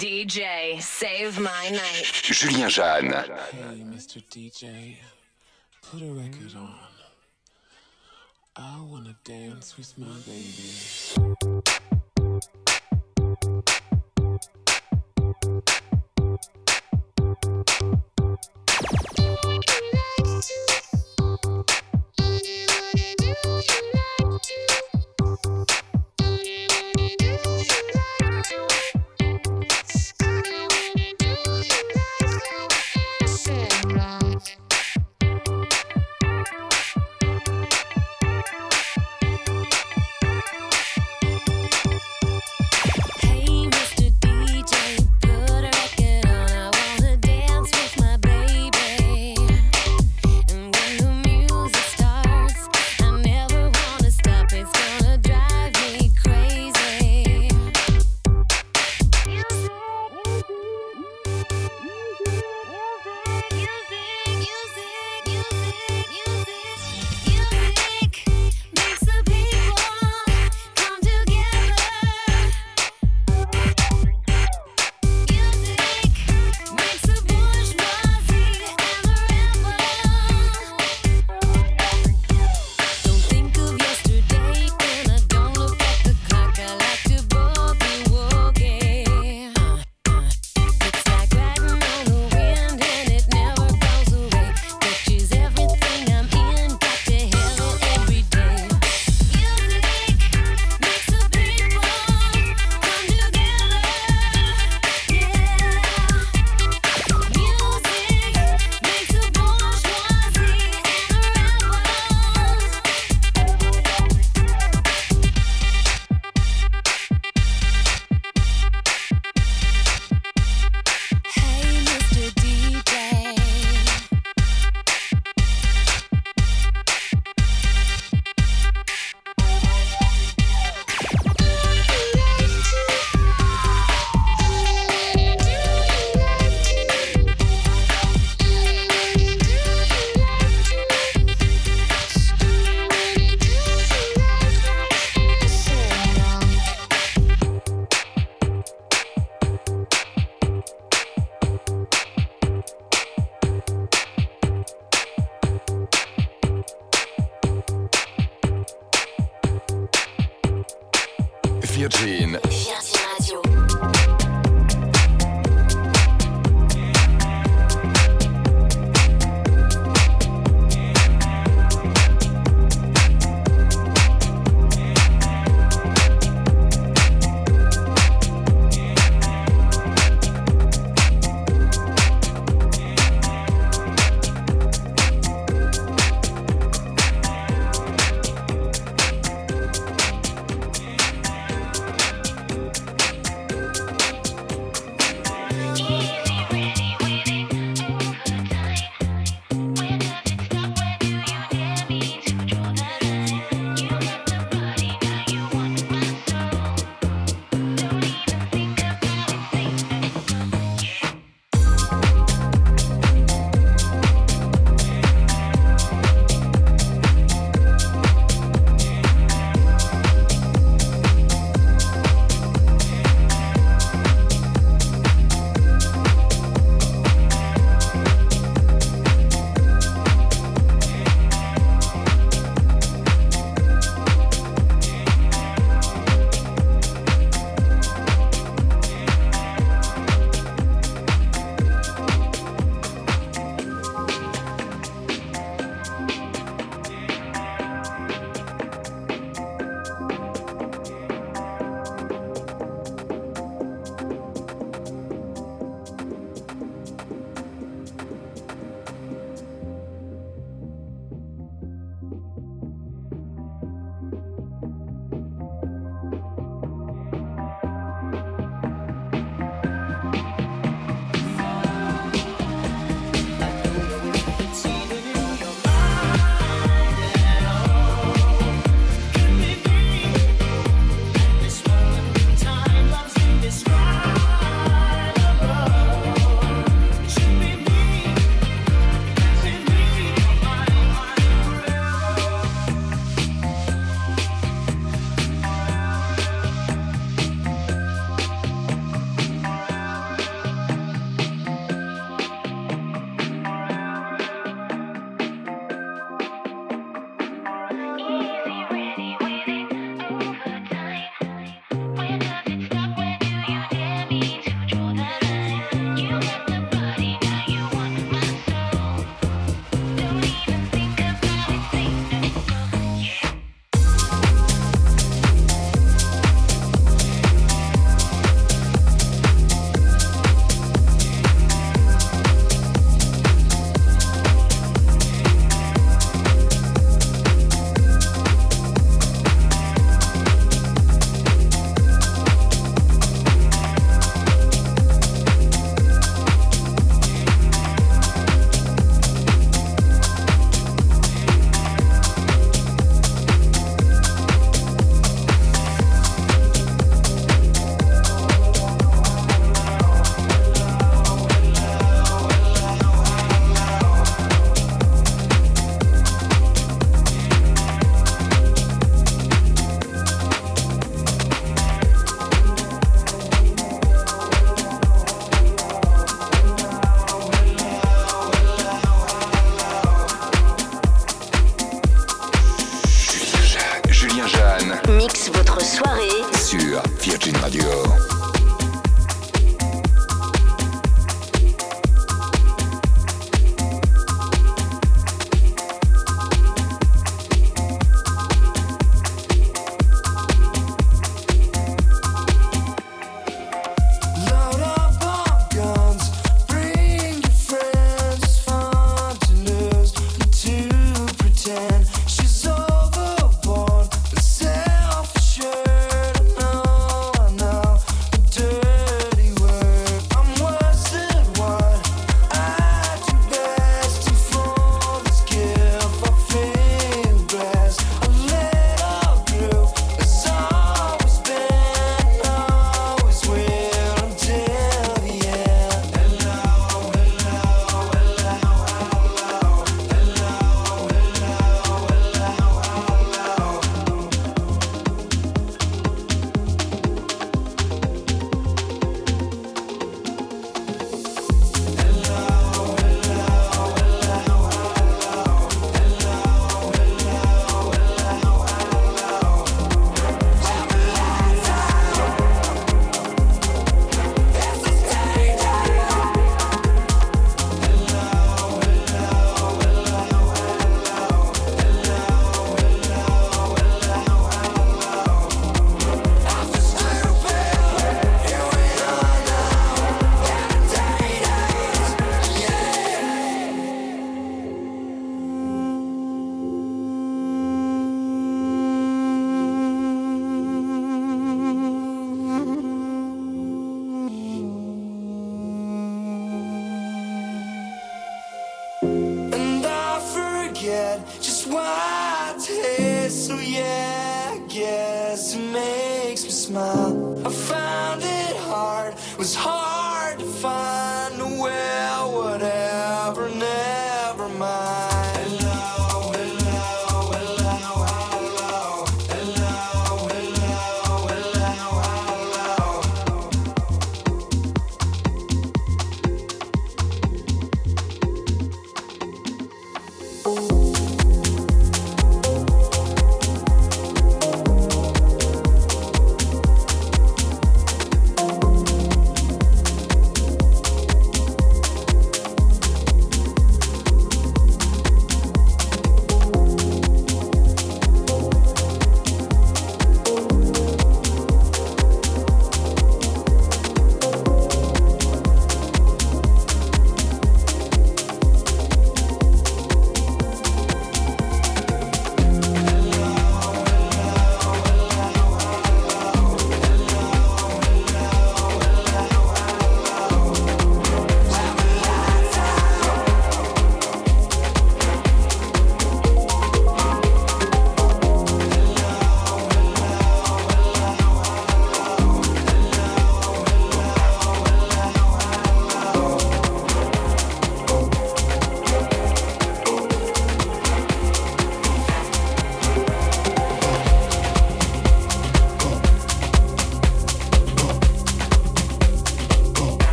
DJ, save my night. Julien Jeanne. Hey, Mr. DJ, put a record on. I wanna dance with my baby.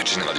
Virgin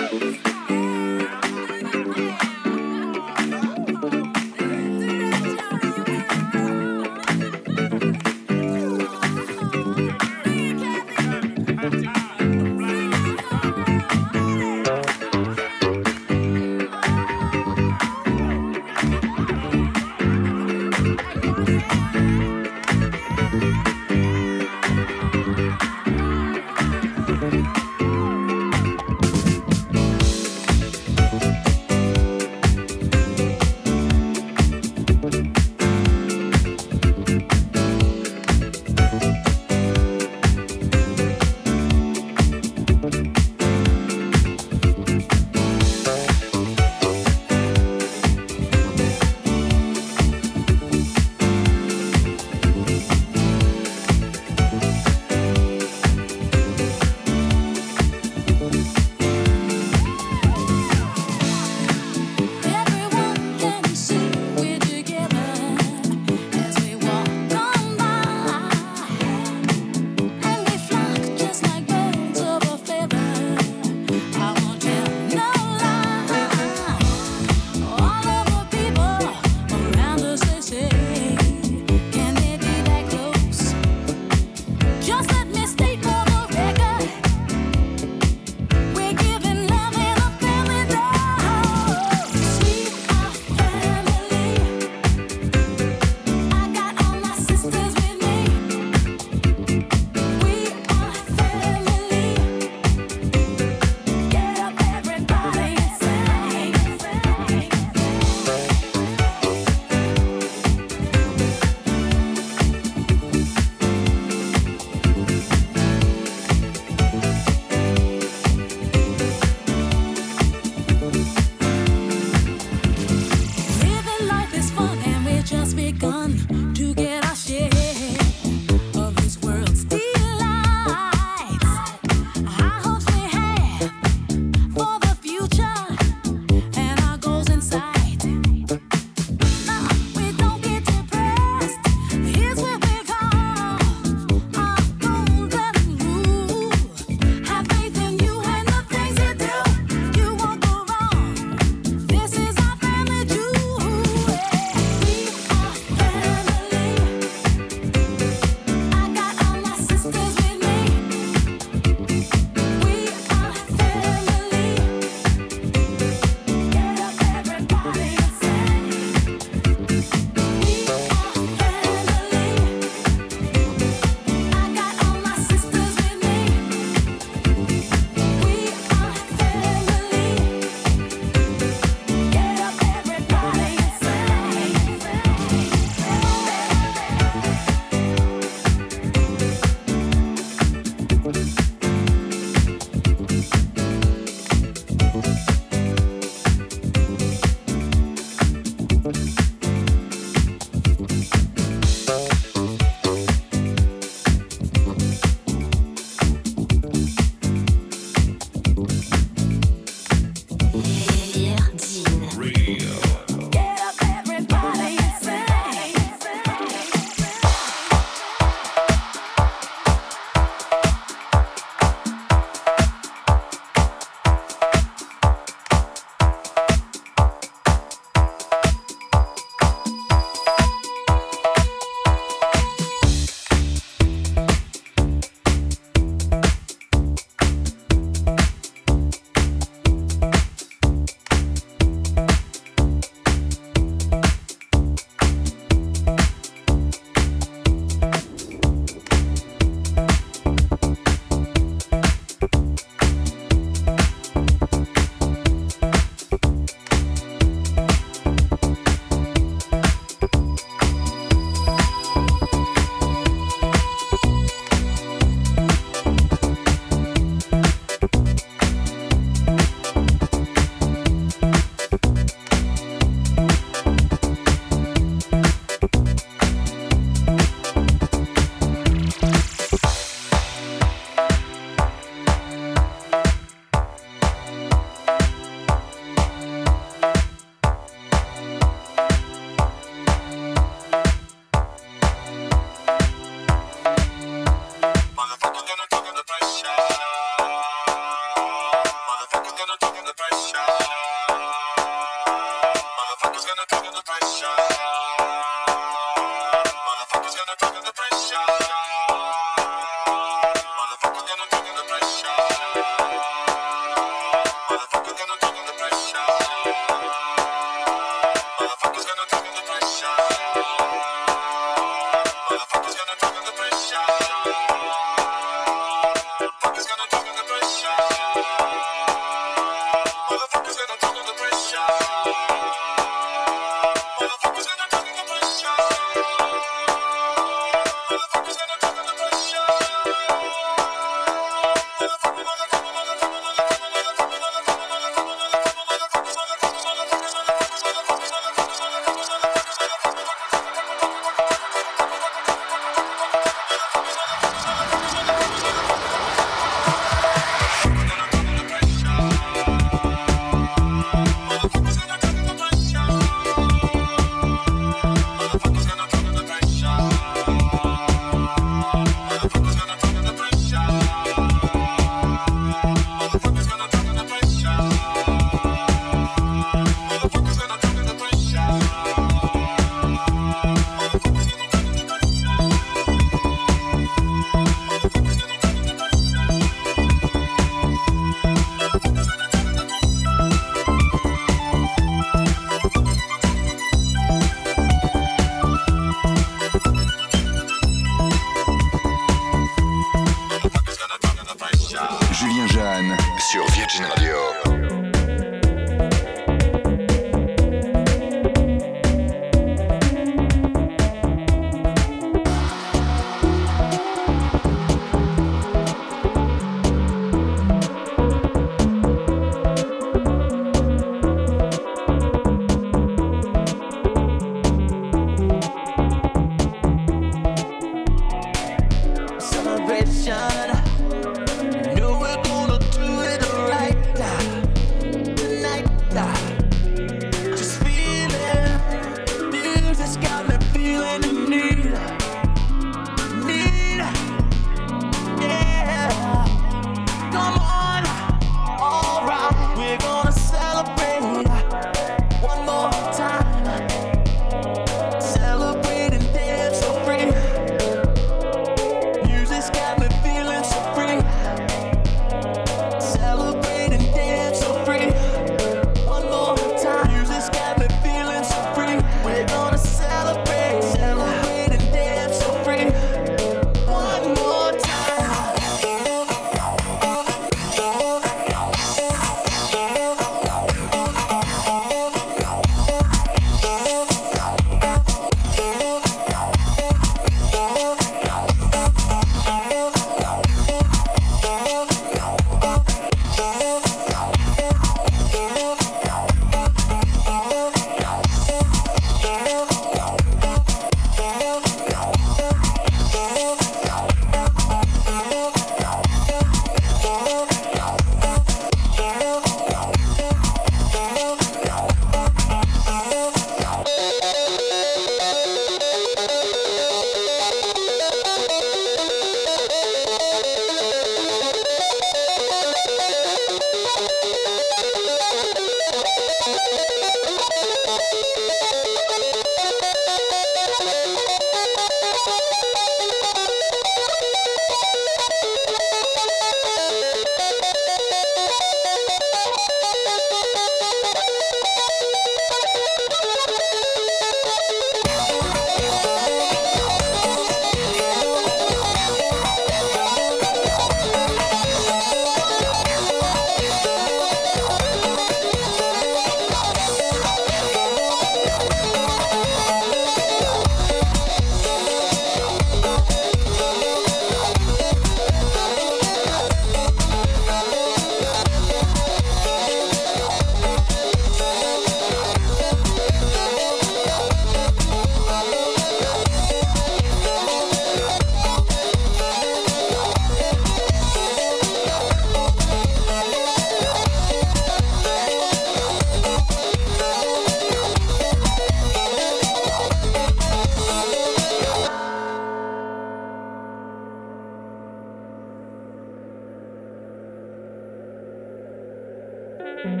Thank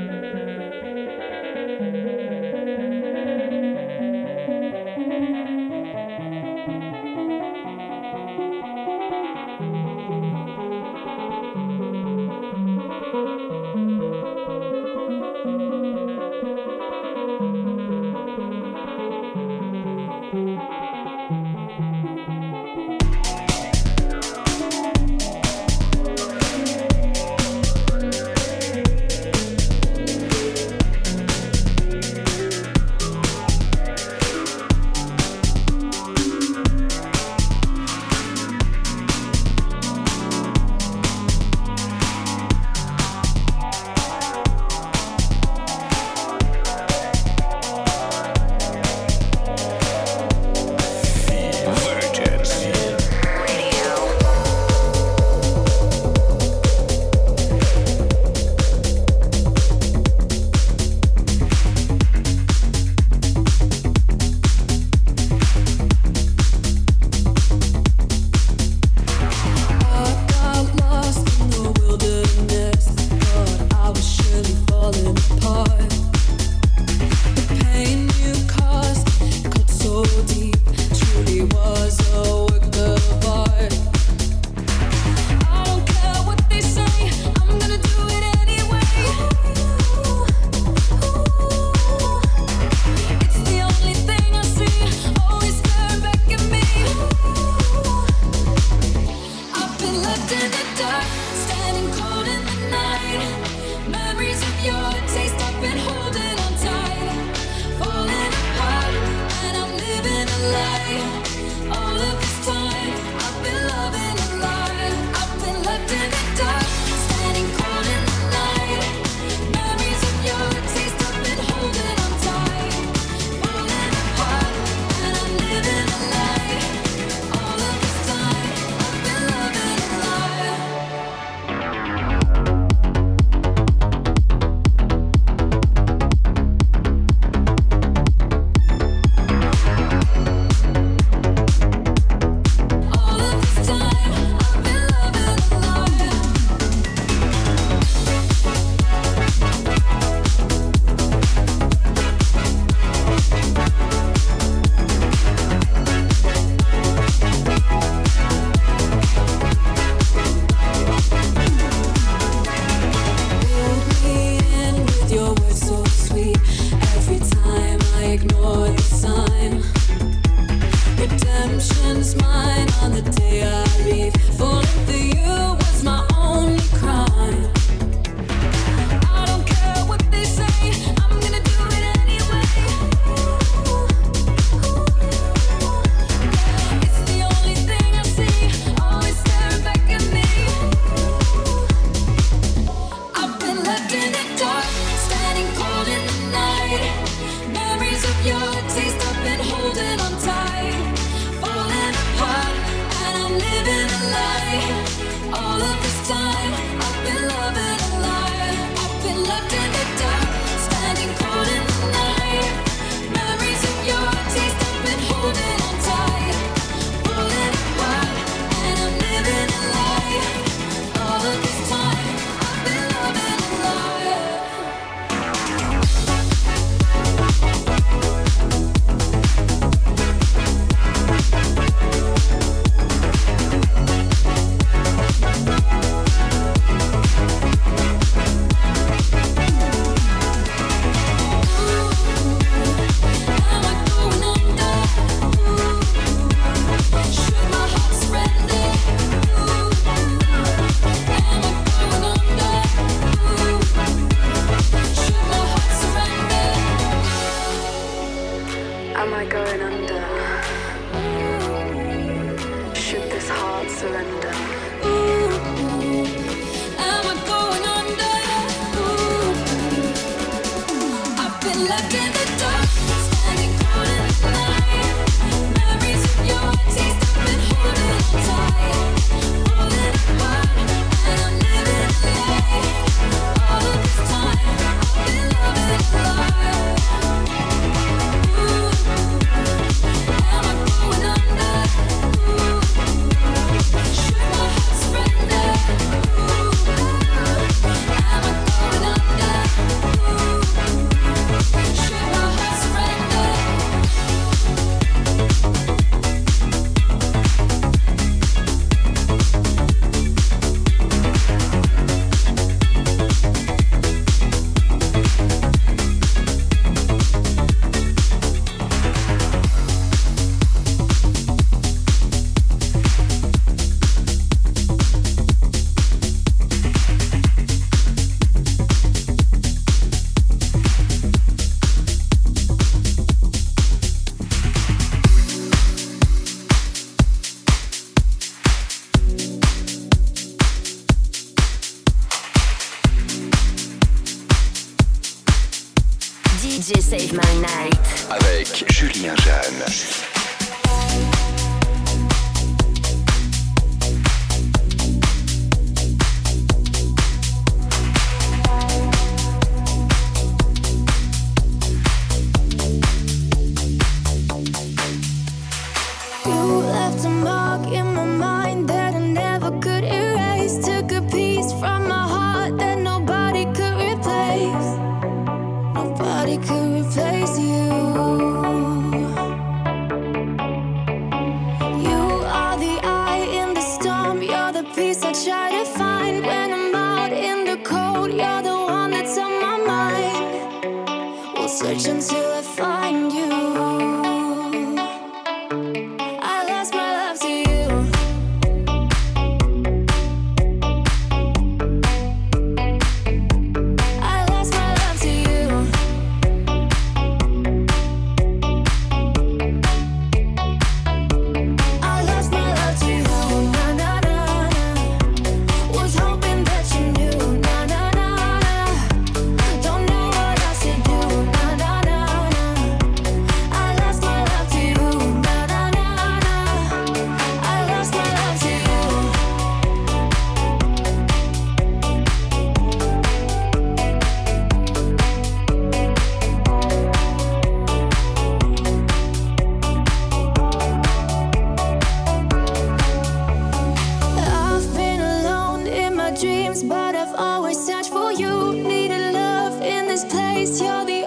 you. Avec Julien Jeanne. Anh chưa đi.